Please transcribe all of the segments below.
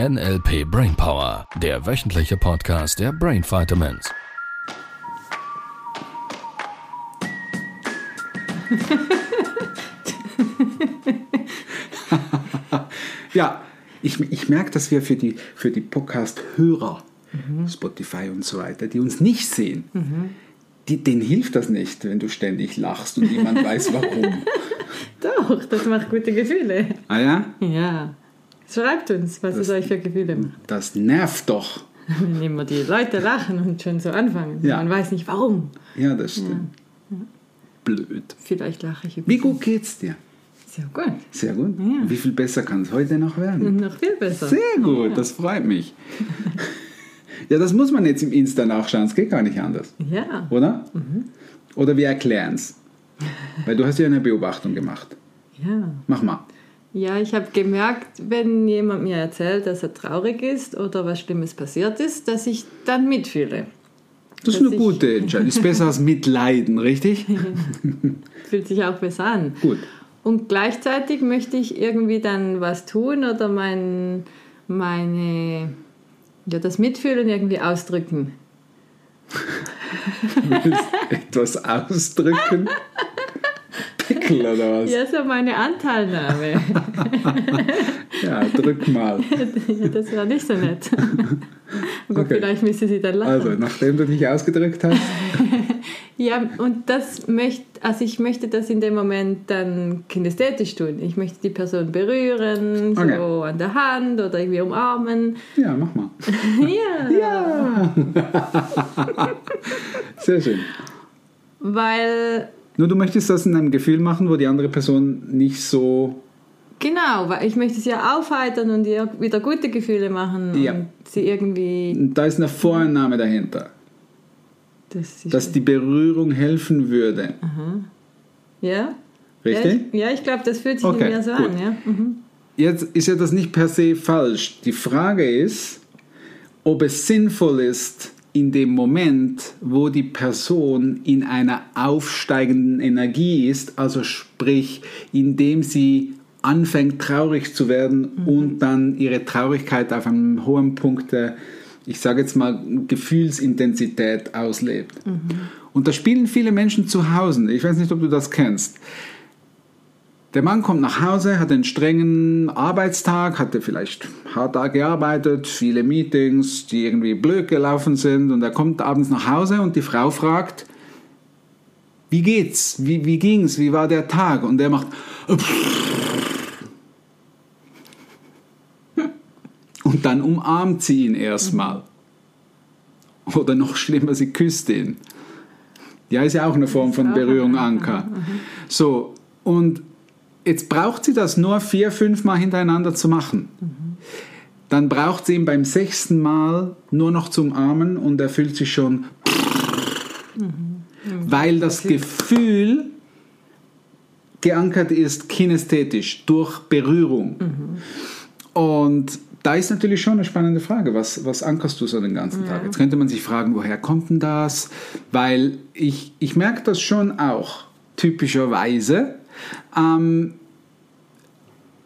NLP Brainpower, der wöchentliche Podcast der Brain Vitamins. ja, ich, ich merke, dass wir für die, für die Podcast-Hörer, mhm. Spotify und so weiter, die uns nicht sehen, mhm. die, denen hilft das nicht, wenn du ständig lachst und niemand weiß warum. Doch, das macht gute Gefühle. Ah ja? Ja. Schreibt uns, was das, es euch für Gefühle macht. Das nervt doch. Wenn immer die Leute lachen und schon so anfangen. Ja. Man weiß nicht warum. Ja, das stimmt. Ja. Blöd. Vielleicht lache ich. Wie gut geht's dir? Sehr gut. Sehr gut. Ja. Wie viel besser kann es heute noch werden? Noch viel besser. Sehr gut, ja. das freut mich. ja, das muss man jetzt im Insta nachschauen, es geht gar nicht anders. Ja. Oder? Mhm. Oder wir erklären es. Weil du hast ja eine Beobachtung gemacht. Ja. Mach mal. Ja, ich habe gemerkt, wenn jemand mir erzählt, dass er traurig ist oder was Schlimmes passiert ist, dass ich dann mitfühle. Das ist eine gute Entscheidung. Ist besser als mitleiden, richtig? Fühlt sich auch besser an. Gut. Und gleichzeitig möchte ich irgendwie dann was tun oder mein, meine, ja, das Mitfühlen irgendwie ausdrücken. etwas ausdrücken? Pickel oder was? Ja, so meine Anteilnahme. ja, drück mal. das war nicht so nett. Aber okay. vielleicht müsste sie dann lachen. Also, nachdem du dich ausgedrückt hast. ja, und das möchte, also ich möchte das in dem Moment dann kinästhetisch tun. Ich möchte die Person berühren, okay. so an der Hand oder irgendwie umarmen. Ja, mach mal. ja. Ja. Sehr schön. Weil nur du möchtest das in einem Gefühl machen, wo die andere Person nicht so. Genau, weil ich möchte sie ja aufheitern und ihr wieder gute Gefühle machen ja. und sie irgendwie. Und da ist eine Vorannahme dahinter. Das dass die Berührung helfen würde. Aha. Ja? Richtig? Ja, ich, glaube, das fühlt sich okay, mir so gut. an. Ja? Mhm. Jetzt ist ja das nicht per se falsch. Die Frage ist, ob es sinnvoll ist, in dem Moment, wo die Person in einer aufsteigenden Energie ist, also sprich, indem sie anfängt traurig zu werden mhm. und dann ihre Traurigkeit auf einem hohen Punkt der, ich sage jetzt mal, Gefühlsintensität auslebt. Mhm. Und da spielen viele Menschen zu Hause. Ich weiß nicht, ob du das kennst. Der Mann kommt nach Hause, hat einen strengen Arbeitstag, hatte vielleicht hart gearbeitet, viele Meetings, die irgendwie blöd gelaufen sind und er kommt abends nach Hause und die Frau fragt, wie geht's? Wie, wie ging's? Wie war der Tag? Und er macht und dann umarmt sie ihn erstmal. Oder noch schlimmer, sie küsst ihn. Ja, ist ja auch eine Form von Berührung, Anker. So, und Jetzt braucht sie das nur vier, fünf Mal hintereinander zu machen. Mhm. Dann braucht sie ihn beim sechsten Mal nur noch zum Armen und er fühlt sich schon, mhm. weil das Gefühl geankert ist kinästhetisch durch Berührung. Mhm. Und da ist natürlich schon eine spannende Frage, was, was ankerst du so den ganzen Tag? Jetzt könnte man sich fragen, woher kommt denn das? Weil ich, ich merke das schon auch typischerweise, ähm,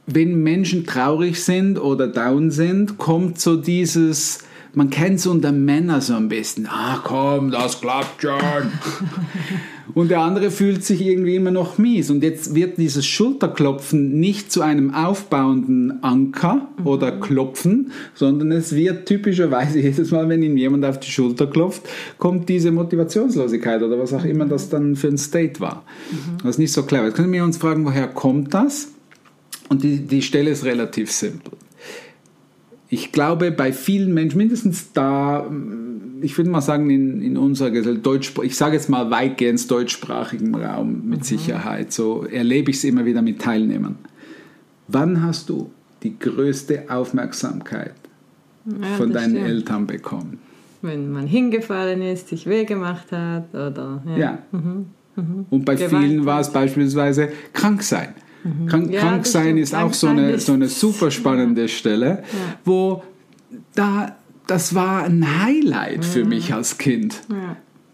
wenn Menschen traurig sind oder down sind, kommt so dieses, man kennt es unter Männern so am besten, ah komm, das klappt schon. und der andere fühlt sich irgendwie immer noch mies. Und jetzt wird dieses Schulterklopfen nicht zu einem aufbauenden Anker mhm. oder Klopfen, sondern es wird typischerweise jedes Mal, wenn ihm jemand auf die Schulter klopft, kommt diese Motivationslosigkeit oder was auch immer das dann für ein State war. Mhm. Das ist nicht so clever. Jetzt können wir uns fragen, woher kommt das? Und die, die Stelle ist relativ simpel. Ich glaube, bei vielen Menschen, mindestens da, ich würde mal sagen, in, in unserer Gesellschaft, Deutsch, ich sage jetzt mal weitgehend deutschsprachigen Raum mit mhm. Sicherheit, so erlebe ich es immer wieder mit Teilnehmern. Wann hast du die größte Aufmerksamkeit ja, von deinen stimmt. Eltern bekommen? Wenn man hingefallen ist, sich weh gemacht hat oder. Ja. ja. Mhm. Mhm. Und bei Gewalt vielen war es beispielsweise krank sein. Mhm. Krank, ja, krank sein ist auch so eine, so eine super spannende ja. Stelle, ja. wo da, das war ein Highlight für mich als Kind.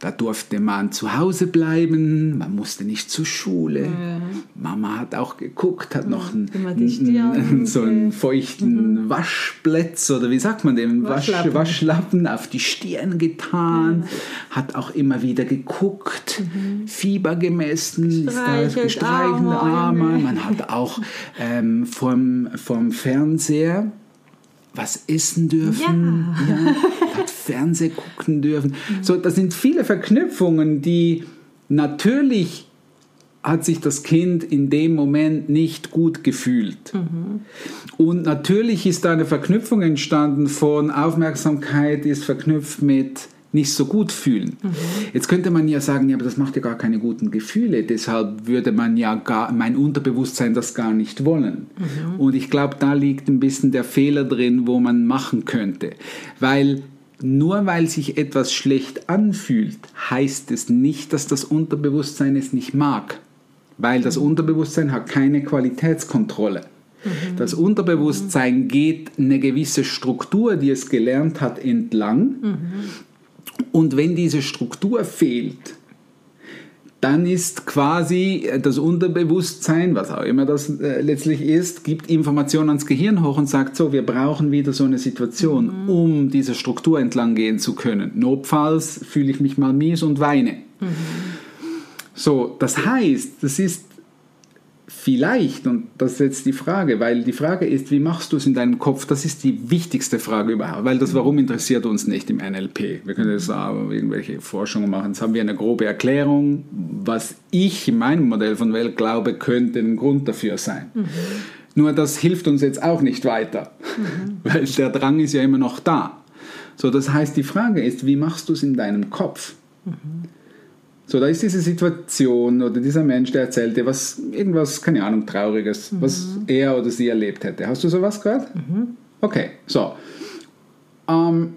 Da durfte man zu Hause bleiben, man musste nicht zur Schule. Ja. Mama hat auch geguckt, hat noch einen, einen, so einen feuchten mhm. Waschplätz oder wie sagt man dem? Waschlappen, Waschlappen auf die Stirn getan, ja. hat auch immer wieder geguckt, mhm. Fieber gemessen, gestreichelt Arme. Arme. Man hat auch ähm, vom, vom Fernseher was essen dürfen, ja. ja hat Fernseh gucken dürfen. So, das sind viele Verknüpfungen, die natürlich hat sich das Kind in dem Moment nicht gut gefühlt. Mhm. Und natürlich ist da eine Verknüpfung entstanden von Aufmerksamkeit ist verknüpft mit nicht so gut fühlen. Mhm. Jetzt könnte man ja sagen, ja, aber das macht ja gar keine guten Gefühle, deshalb würde man ja gar, mein Unterbewusstsein das gar nicht wollen. Mhm. Und ich glaube, da liegt ein bisschen der Fehler drin, wo man machen könnte. Weil nur weil sich etwas schlecht anfühlt, heißt es nicht, dass das Unterbewusstsein es nicht mag. Weil das mhm. Unterbewusstsein hat keine Qualitätskontrolle. Mhm. Das Unterbewusstsein geht eine gewisse Struktur, die es gelernt hat, entlang. Mhm. Und wenn diese Struktur fehlt, dann ist quasi das Unterbewusstsein, was auch immer das äh, letztlich ist, gibt Informationen ans Gehirn hoch und sagt so, wir brauchen wieder so eine Situation, mhm. um diese Struktur entlang gehen zu können. Notfalls fühle ich mich mal mies und weine. Mhm. So, das heißt, das ist Vielleicht, und das ist jetzt die Frage, weil die Frage ist, wie machst du es in deinem Kopf? Das ist die wichtigste Frage überhaupt, weil das Warum interessiert uns nicht im NLP. Wir können jetzt auch irgendwelche Forschungen machen. Jetzt haben wir eine grobe Erklärung, was ich in meinem Modell von Welt glaube, könnte ein Grund dafür sein. Mhm. Nur das hilft uns jetzt auch nicht weiter, mhm. weil der Drang ist ja immer noch da. So, das heißt, die Frage ist, wie machst du es in deinem Kopf? Mhm. So, da ist diese Situation oder dieser Mensch, der erzählte was, irgendwas, keine Ahnung, Trauriges, mhm. was er oder sie erlebt hätte. Hast du sowas gehört? Mhm. Okay, so. Ähm,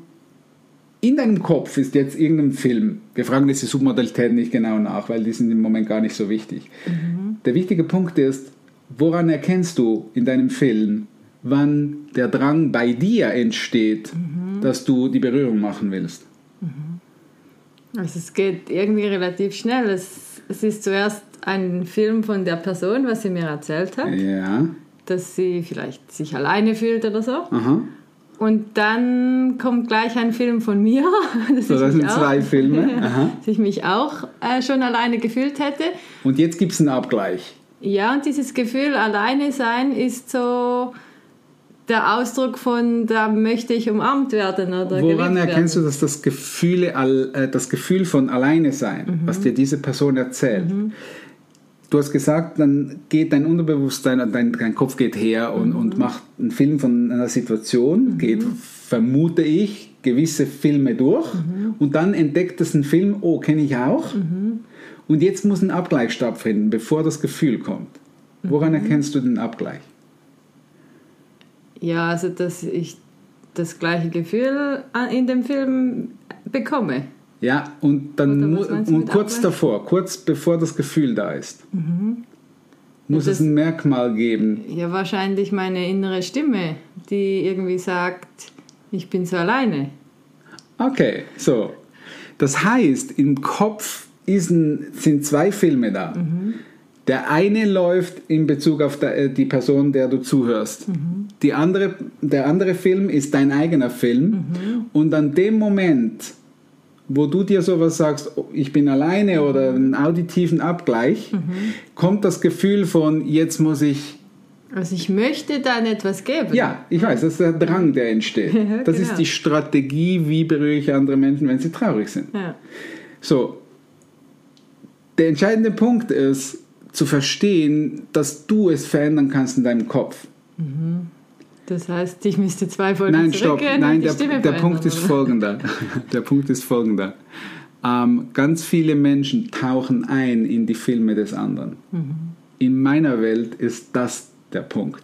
in deinem Kopf ist jetzt irgendein Film. Wir fragen diese Submodalitäten nicht genau nach, weil die sind im Moment gar nicht so wichtig. Mhm. Der wichtige Punkt ist, woran erkennst du in deinem Film, wann der Drang bei dir entsteht, mhm. dass du die Berührung machen willst? Mhm. Also es geht irgendwie relativ schnell. Es, es ist zuerst ein Film von der Person, was sie mir erzählt hat. Ja. Dass sie vielleicht sich alleine fühlt oder so. Aha. Und dann kommt gleich ein Film von mir. Dass so, das sind auch, zwei Filme. Aha. dass ich mich auch äh, schon alleine gefühlt hätte. Und jetzt gibt es einen Abgleich. Ja, und dieses Gefühl, alleine sein, ist so der Ausdruck von, da möchte ich umarmt werden oder Woran erkennst werden. du, dass das Gefühl, äh, das Gefühl von alleine sein, mhm. was dir diese Person erzählt, mhm. du hast gesagt, dann geht dein Unterbewusstsein, dein, dein Kopf geht her und, mhm. und macht einen Film von einer Situation, mhm. geht, vermute ich, gewisse Filme durch mhm. und dann entdeckt es einen Film, oh, kenne ich auch. Mhm. Und jetzt muss ein Abgleich stattfinden, bevor das Gefühl kommt. Woran erkennst du den Abgleich? Ja, also dass ich das gleiche Gefühl in dem Film bekomme. Ja, und dann und kurz Abwehr? davor, kurz bevor das Gefühl da ist, mhm. muss das, es ein Merkmal geben. Ja, wahrscheinlich meine innere Stimme, die irgendwie sagt, ich bin so alleine. Okay, so. Das heißt, im Kopf ein, sind zwei Filme da. Mhm. Der eine läuft in Bezug auf äh, die Person, der du zuhörst. Mhm. Die andere, der andere Film ist dein eigener Film. Mhm. Und an dem Moment, wo du dir sowas sagst, oh, ich bin alleine mhm. oder einen auditiven Abgleich, mhm. kommt das Gefühl von, jetzt muss ich also ich möchte dann etwas geben. Ja, ich weiß, das ist der Drang, der entsteht. ja, das genau. ist die Strategie, wie berühre ich andere Menschen, wenn sie traurig sind. Ja. So, der entscheidende Punkt ist, zu verstehen, dass du es verändern kannst in deinem Kopf. Mhm. Das heißt, ich müsste zwei Folgen Nein, stopp. Nein, der, der Punkt ist folgender. der Punkt ist folgender. Ähm, ganz viele Menschen tauchen ein in die Filme des anderen. Mhm. In meiner Welt ist das der Punkt.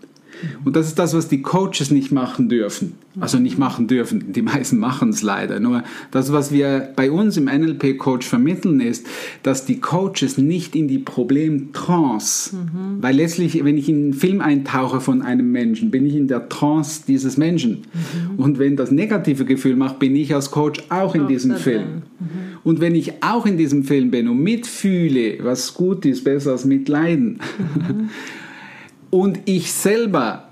Und das ist das, was die Coaches nicht machen dürfen. Also nicht machen dürfen. Die meisten machen es leider. Nur das, was wir bei uns im NLP-Coach vermitteln, ist, dass die Coaches nicht in die Problemtrance, mhm. weil letztlich, wenn ich in einen Film eintauche von einem Menschen, bin ich in der Trance dieses Menschen. Mhm. Und wenn das negative Gefühl macht, bin ich als Coach auch in auch diesem Film. Mhm. Und wenn ich auch in diesem Film bin und mitfühle, was gut ist, besser als mitleiden, mhm. und ich selber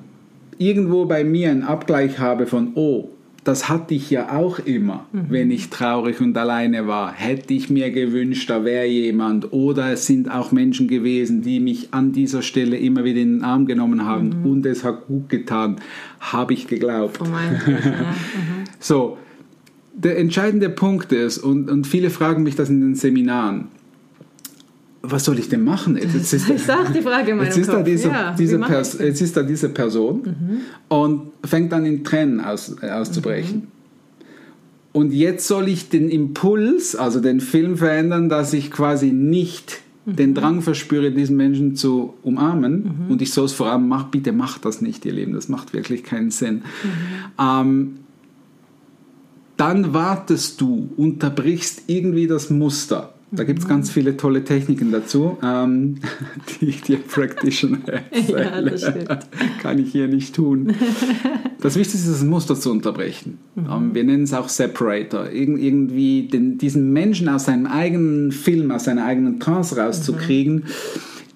irgendwo bei mir einen Abgleich habe von, oh, das hatte ich ja auch immer, mhm. wenn ich traurig und alleine war. Hätte ich mir gewünscht, da wäre jemand. Oder es sind auch Menschen gewesen, die mich an dieser Stelle immer wieder in den Arm genommen haben mhm. und es hat gut getan, habe ich geglaubt. Oh ja. mhm. So, der entscheidende Punkt ist, und, und viele fragen mich das in den Seminaren, was soll ich denn machen? Jetzt ist, ist auch die Frage in meinem jetzt ist, Kopf. Da diese, ja, diese jetzt ist da diese Person mhm. und fängt dann in Tränen aus, äh, auszubrechen. Mhm. Und jetzt soll ich den Impuls, also den Film verändern, dass ich quasi nicht mhm. den Drang verspüre, diesen Menschen zu umarmen. Mhm. Und ich soll es vor allem machen, bitte macht das nicht, ihr Leben, das macht wirklich keinen Sinn. Mhm. Ähm, dann wartest du, unterbrichst irgendwie das Muster da gibt es ganz viele tolle Techniken dazu, ähm, die ich dir Practitioner erzähle. Ja, Kann ich hier nicht tun. Das Wichtigste ist, das Muster zu unterbrechen. Mhm. Ähm, wir nennen es auch Separator. Ir irgendwie den, diesen Menschen aus seinem eigenen Film, aus seiner eigenen Trance rauszukriegen. Mhm.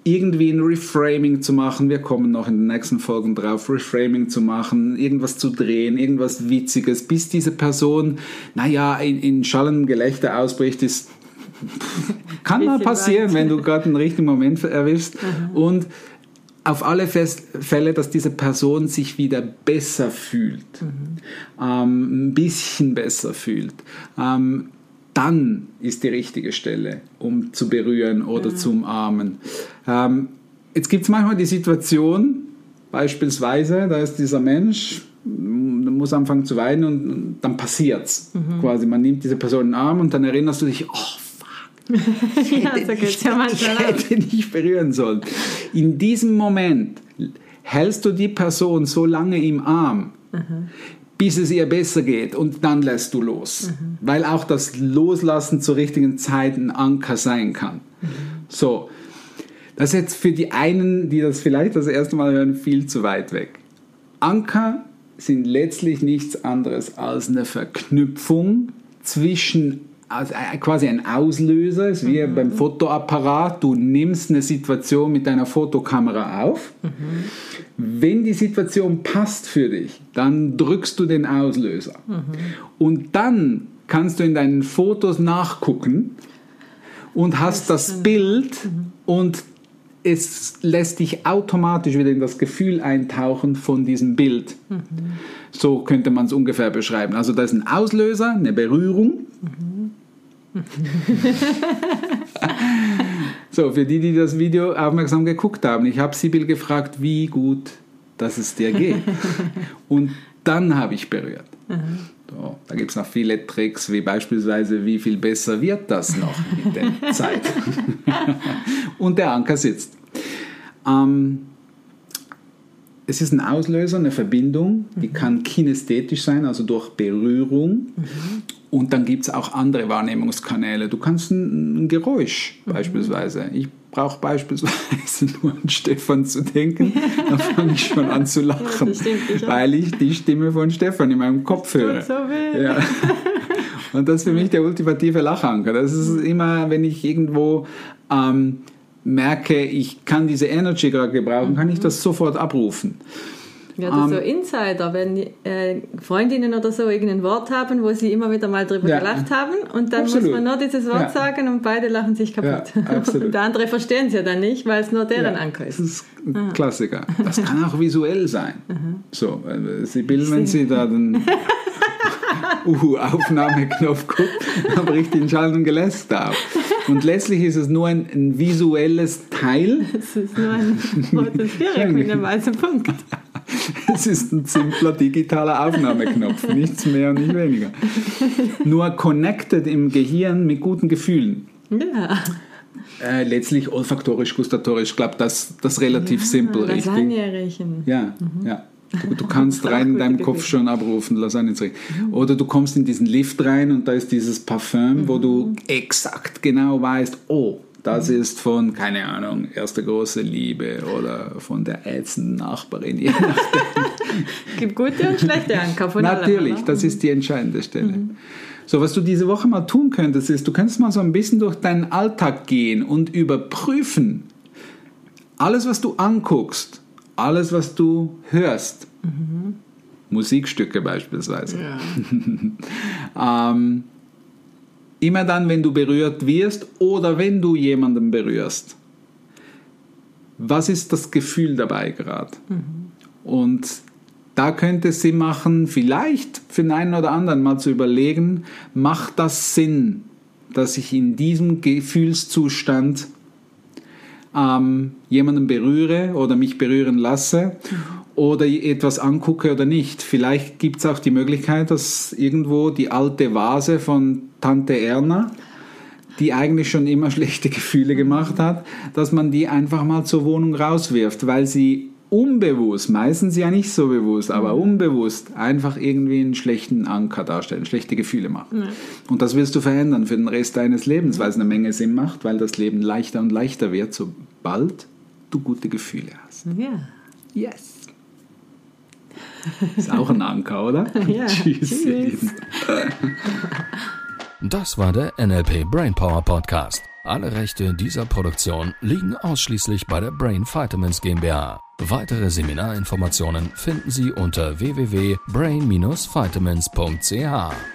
Irgendwie ein Reframing zu machen, wir kommen noch in den nächsten Folgen drauf, Reframing zu machen, irgendwas zu drehen, irgendwas Witziges, bis diese Person, naja, in, in schallendem Gelächter ausbricht, ist kann mal passieren, wenn du gerade einen richtigen Moment erwischst. Mhm. Und auf alle Fälle, dass diese Person sich wieder besser fühlt, mhm. ähm, ein bisschen besser fühlt. Ähm, dann ist die richtige Stelle, um zu berühren oder mhm. zu umarmen. Ähm, jetzt gibt es manchmal die Situation, beispielsweise, da ist dieser Mensch, muss anfangen zu weinen und, dann passiert es. Mhm. Quasi, man nimmt diese Person in den Arm und dann erinnerst du dich, oh ich hätte, ja, so ich, ja ich hätte nicht berühren sollen. In diesem Moment hältst du die Person so lange im Arm, mhm. Bis es ihr besser geht und dann lässt du los. Mhm. Weil auch das Loslassen zur richtigen Zeit ein Anker sein kann. Mhm. So, das ist jetzt für die einen, die das vielleicht das erste Mal hören, viel zu weit weg. Anker sind letztlich nichts anderes als eine Verknüpfung zwischen also quasi ein Auslöser, ist wie mhm. beim Fotoapparat. Du nimmst eine Situation mit deiner Fotokamera auf. Mhm. Wenn die Situation passt für dich, dann drückst du den Auslöser. Mhm. Und dann kannst du in deinen Fotos nachgucken und hast das, das Bild mhm. und es lässt dich automatisch wieder in das Gefühl eintauchen von diesem Bild. Mhm. So könnte man es ungefähr beschreiben. Also da ist ein Auslöser, eine Berührung. Mhm so, für die, die das Video aufmerksam geguckt haben, ich habe Sibyl gefragt, wie gut dass es dir geht. Und dann habe ich berührt. So, da gibt es noch viele Tricks, wie beispielsweise, wie viel besser wird das noch mit der Zeit. Und der Anker sitzt. Ähm, es ist ein Auslöser, eine Verbindung, die mhm. kann kinästhetisch sein, also durch Berührung. Mhm. Und dann gibt es auch andere Wahrnehmungskanäle. Du kannst ein, ein Geräusch mhm. beispielsweise. Ich brauche beispielsweise nur an Stefan zu denken, dann fange ich schon an zu lachen, ja, weil ich die Stimme von Stefan in meinem Kopf höre. So ja. Und das ist für mich der ultimative Lachanker. Das ist mhm. immer, wenn ich irgendwo ähm, merke, ich kann diese Energy gerade gebrauchen, kann ich mhm. das sofort abrufen. Ja, das um, so ähm, Insider, wenn äh, Freundinnen oder so irgendein Wort haben, wo sie immer wieder mal drüber ja, gelacht haben und dann absolut. muss man nur dieses Wort ja. sagen und beide lachen sich kaputt. Ja, und der andere verstehen es ja dann nicht, weil es nur deren Anker ist. Das ist ein Aha. Klassiker. Das kann auch visuell sein. Aha. So, äh, Sie bilden, wenn Sie da den uh, Aufnahmeknopf guckt, dann bricht den Schall und Geläster auf. Und letztlich ist es nur ein, ein visuelles Teil. Es ist nur ein rotes Viereck mit einem weißen Punkt. Es ist ein simpler digitaler Aufnahmeknopf, nichts mehr und nicht weniger. Nur connected im Gehirn mit guten Gefühlen. Ja. Äh, letztlich olfaktorisch, gustatorisch, ich glaube, das, das relativ ja, simpel, Lasagne richtig? riechen. Ja, mhm. ja. Du, du kannst rein in deinem Kopf schon abrufen, Lasagne zu riechen. Mhm. Oder du kommst in diesen Lift rein und da ist dieses Parfüm, mhm. wo du exakt genau weißt, oh, das ist von, keine Ahnung, erste große Liebe oder von der ätzenden Nachbarin. Je Gibt gute und schlechte Anker von Natürlich, das ist die entscheidende Stelle. Mhm. So, was du diese Woche mal tun könntest, ist, du könntest mal so ein bisschen durch deinen Alltag gehen und überprüfen, alles, was du anguckst, alles, was du hörst, mhm. Musikstücke beispielsweise, ja. ähm, immer dann, wenn du berührt wirst oder wenn du jemanden berührst, was ist das Gefühl dabei gerade? Mhm. Und da könnte es Sinn machen, vielleicht für den einen oder anderen mal zu überlegen, macht das Sinn, dass ich in diesem Gefühlszustand ähm, jemanden berühre oder mich berühren lasse oder etwas angucke oder nicht. Vielleicht gibt es auch die Möglichkeit, dass irgendwo die alte Vase von Tante Erna, die eigentlich schon immer schlechte Gefühle gemacht hat, dass man die einfach mal zur Wohnung rauswirft, weil sie unbewusst, meistens ja nicht so bewusst, aber mhm. unbewusst einfach irgendwie einen schlechten Anker darstellen, schlechte Gefühle machen. Ja. Und das wirst du verändern für den Rest deines Lebens, weil es eine Menge Sinn macht, weil das Leben leichter und leichter wird, sobald du gute Gefühle hast. Ja. Yes. Ist auch ein Anker, oder? ja. Tschüss. Tschüss. Das war der NLP Brainpower Podcast. Alle Rechte dieser Produktion liegen ausschließlich bei der Brain Vitamins GmbH. Weitere Seminarinformationen finden Sie unter www.brain-vitamins.ch.